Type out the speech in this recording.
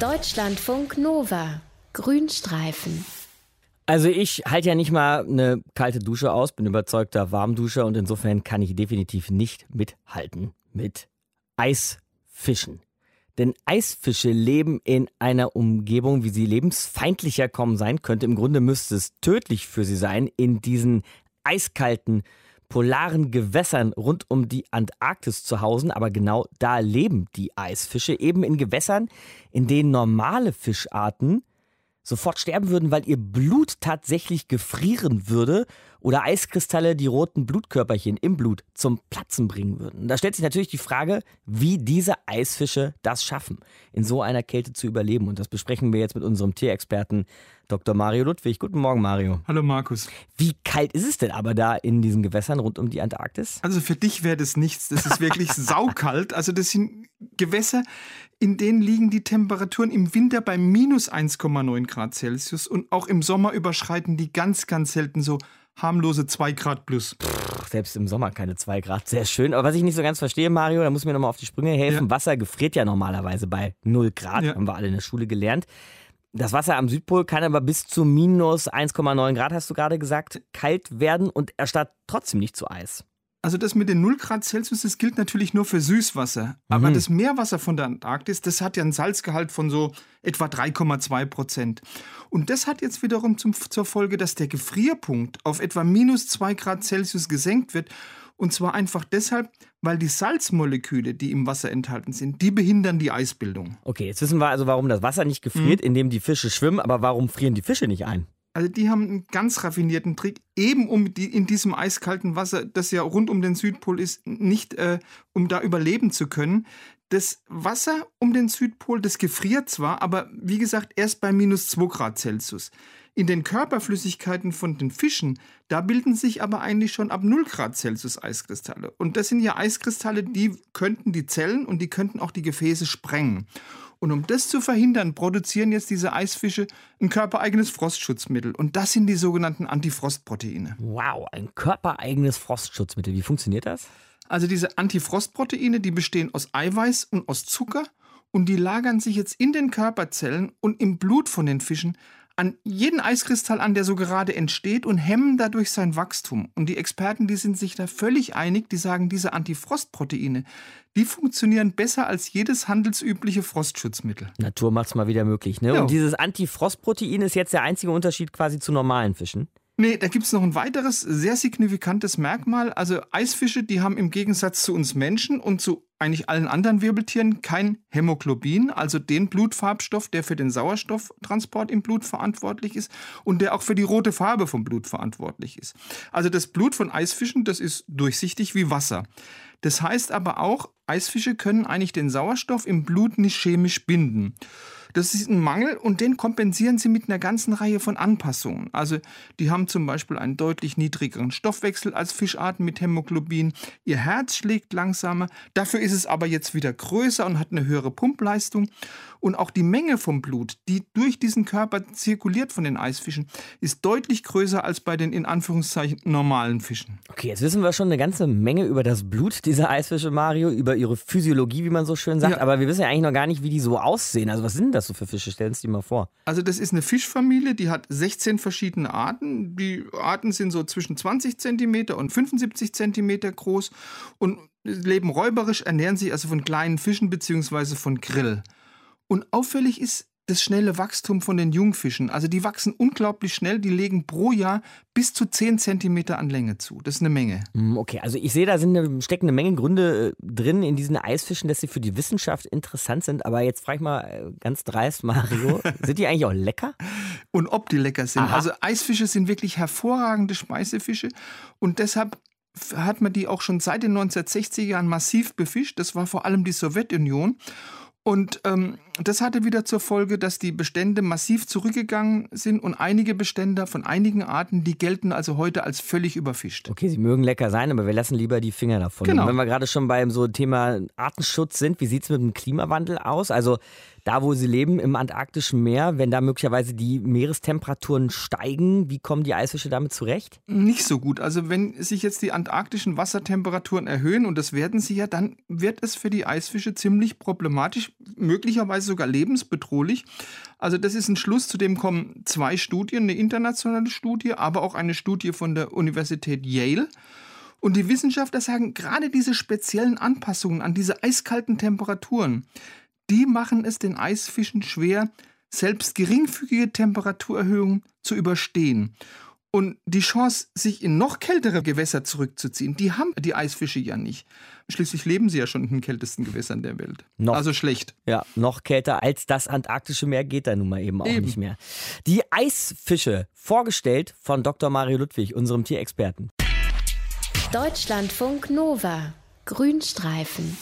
Deutschlandfunk Nova. Grünstreifen. Also ich halte ja nicht mal eine kalte Dusche aus, bin überzeugter Warmduscher und insofern kann ich definitiv nicht mithalten mit Eisfischen. Denn Eisfische leben in einer Umgebung, wie sie lebensfeindlicher kaum sein könnte. Im Grunde müsste es tödlich für sie sein, in diesen eiskalten, polaren Gewässern rund um die Antarktis zu hausen. Aber genau da leben die Eisfische, eben in Gewässern, in denen normale Fischarten sofort sterben würden, weil ihr Blut tatsächlich gefrieren würde oder Eiskristalle die roten Blutkörperchen im Blut zum Platzen bringen würden. Da stellt sich natürlich die Frage, wie diese Eisfische das schaffen, in so einer Kälte zu überleben. Und das besprechen wir jetzt mit unserem Tierexperten Dr. Mario Ludwig. Guten Morgen, Mario. Hallo, Markus. Wie kalt ist es denn aber da in diesen Gewässern rund um die Antarktis? Also für dich wäre das nichts. Das ist wirklich saukalt. Also das sind Gewässer, in denen liegen die Temperaturen im Winter bei minus 1,9 Grad Celsius und auch im Sommer überschreiten die ganz, ganz selten so harmlose 2 Grad plus. Pff, selbst im Sommer keine 2 Grad, sehr schön. Aber was ich nicht so ganz verstehe, Mario, da muss mir nochmal auf die Sprünge helfen. Ja. Wasser gefriert ja normalerweise bei 0 Grad, ja. haben wir alle in der Schule gelernt. Das Wasser am Südpol kann aber bis zu minus 1,9 Grad, hast du gerade gesagt, kalt werden und erstarrt trotzdem nicht zu Eis. Also das mit den 0 Grad Celsius, das gilt natürlich nur für Süßwasser. Aber mhm. das Meerwasser von der Antarktis, das hat ja einen Salzgehalt von so etwa 3,2 Prozent. Und das hat jetzt wiederum zum, zur Folge, dass der Gefrierpunkt auf etwa minus 2 Grad Celsius gesenkt wird. Und zwar einfach deshalb, weil die Salzmoleküle, die im Wasser enthalten sind, die behindern die Eisbildung. Okay, jetzt wissen wir also, warum das Wasser nicht gefriert, mhm. indem die Fische schwimmen. Aber warum frieren die Fische nicht ein? Also die haben einen ganz raffinierten Trick, eben um die, in diesem eiskalten Wasser, das ja rund um den Südpol ist, nicht äh, um da überleben zu können. Das Wasser um den Südpol, das gefriert zwar, aber wie gesagt erst bei minus 2 Grad Celsius. In den Körperflüssigkeiten von den Fischen, da bilden sich aber eigentlich schon ab 0 Grad Celsius Eiskristalle. Und das sind ja Eiskristalle, die könnten die Zellen und die könnten auch die Gefäße sprengen. Und um das zu verhindern, produzieren jetzt diese Eisfische ein körpereigenes Frostschutzmittel. Und das sind die sogenannten Antifrostproteine. Wow, ein körpereigenes Frostschutzmittel. Wie funktioniert das? Also diese Antifrostproteine, die bestehen aus Eiweiß und aus Zucker und die lagern sich jetzt in den Körperzellen und im Blut von den Fischen an jeden Eiskristall an, der so gerade entsteht und hemmen dadurch sein Wachstum. Und die Experten, die sind sich da völlig einig, die sagen, diese Antifrostproteine, die funktionieren besser als jedes handelsübliche Frostschutzmittel. Natur macht es mal wieder möglich. Ne? Ja. Und dieses Antifrostprotein ist jetzt der einzige Unterschied quasi zu normalen Fischen. Nee, da gibt es noch ein weiteres sehr signifikantes Merkmal. Also Eisfische, die haben im Gegensatz zu uns Menschen und zu eigentlich allen anderen Wirbeltieren kein Hämoglobin, also den Blutfarbstoff, der für den Sauerstofftransport im Blut verantwortlich ist und der auch für die rote Farbe vom Blut verantwortlich ist. Also das Blut von Eisfischen, das ist durchsichtig wie Wasser. Das heißt aber auch, Eisfische können eigentlich den Sauerstoff im Blut nicht chemisch binden. Das ist ein Mangel und den kompensieren sie mit einer ganzen Reihe von Anpassungen. Also die haben zum Beispiel einen deutlich niedrigeren Stoffwechsel als Fischarten mit Hämoglobin. Ihr Herz schlägt langsamer. Dafür ist es aber jetzt wieder größer und hat eine höhere Pumpleistung. Und auch die Menge vom Blut, die durch diesen Körper zirkuliert von den Eisfischen, ist deutlich größer als bei den in Anführungszeichen normalen Fischen. Okay, jetzt wissen wir schon eine ganze Menge über das Blut dieser Eisfische, Mario, über ihre Physiologie, wie man so schön sagt. Ja. Aber wir wissen ja eigentlich noch gar nicht, wie die so aussehen. Also was sind das so für Fische? Stellen Sie dir mal vor. Also das ist eine Fischfamilie, die hat 16 verschiedene Arten. Die Arten sind so zwischen 20 cm und 75 cm groß und leben räuberisch, ernähren sich also von kleinen Fischen bzw. von Grill. Und auffällig ist das schnelle Wachstum von den Jungfischen. Also die wachsen unglaublich schnell, die legen pro Jahr bis zu 10 cm an Länge zu. Das ist eine Menge. Hm, okay, also ich sehe, da sind eine, stecken eine Menge Gründe äh, drin in diesen Eisfischen, dass sie für die Wissenschaft interessant sind. Aber jetzt frage ich mal äh, ganz dreist, Mario, sind die eigentlich auch lecker? Und ob die lecker sind. Aha. Also Eisfische sind wirklich hervorragende Speisefische und deshalb hat man die auch schon seit den 1960er Jahren massiv befischt. Das war vor allem die Sowjetunion. Und ähm, das hatte wieder zur Folge, dass die Bestände massiv zurückgegangen sind und einige Bestände von einigen Arten, die gelten also heute als völlig überfischt. Okay, sie mögen lecker sein, aber wir lassen lieber die Finger davon. Genau. Und wenn wir gerade schon beim so Thema Artenschutz sind, wie sieht es mit dem Klimawandel aus? Also da wo sie leben, im antarktischen Meer, wenn da möglicherweise die Meerestemperaturen steigen, wie kommen die Eisfische damit zurecht? Nicht so gut. Also wenn sich jetzt die antarktischen Wassertemperaturen erhöhen, und das werden sie ja, dann wird es für die Eisfische ziemlich problematisch, möglicherweise sogar lebensbedrohlich. Also das ist ein Schluss, zu dem kommen zwei Studien, eine internationale Studie, aber auch eine Studie von der Universität Yale. Und die Wissenschaftler sagen, gerade diese speziellen Anpassungen an diese eiskalten Temperaturen, die machen es den Eisfischen schwer, selbst geringfügige Temperaturerhöhungen zu überstehen. Und die Chance, sich in noch kältere Gewässer zurückzuziehen, die haben die Eisfische ja nicht. Schließlich leben sie ja schon in den kältesten Gewässern der Welt. Noch, also schlecht. Ja, noch kälter als das antarktische Meer geht da nun mal eben auch eben. nicht mehr. Die Eisfische, vorgestellt von Dr. Mario Ludwig, unserem Tierexperten. Deutschlandfunk Nova. Grünstreifen.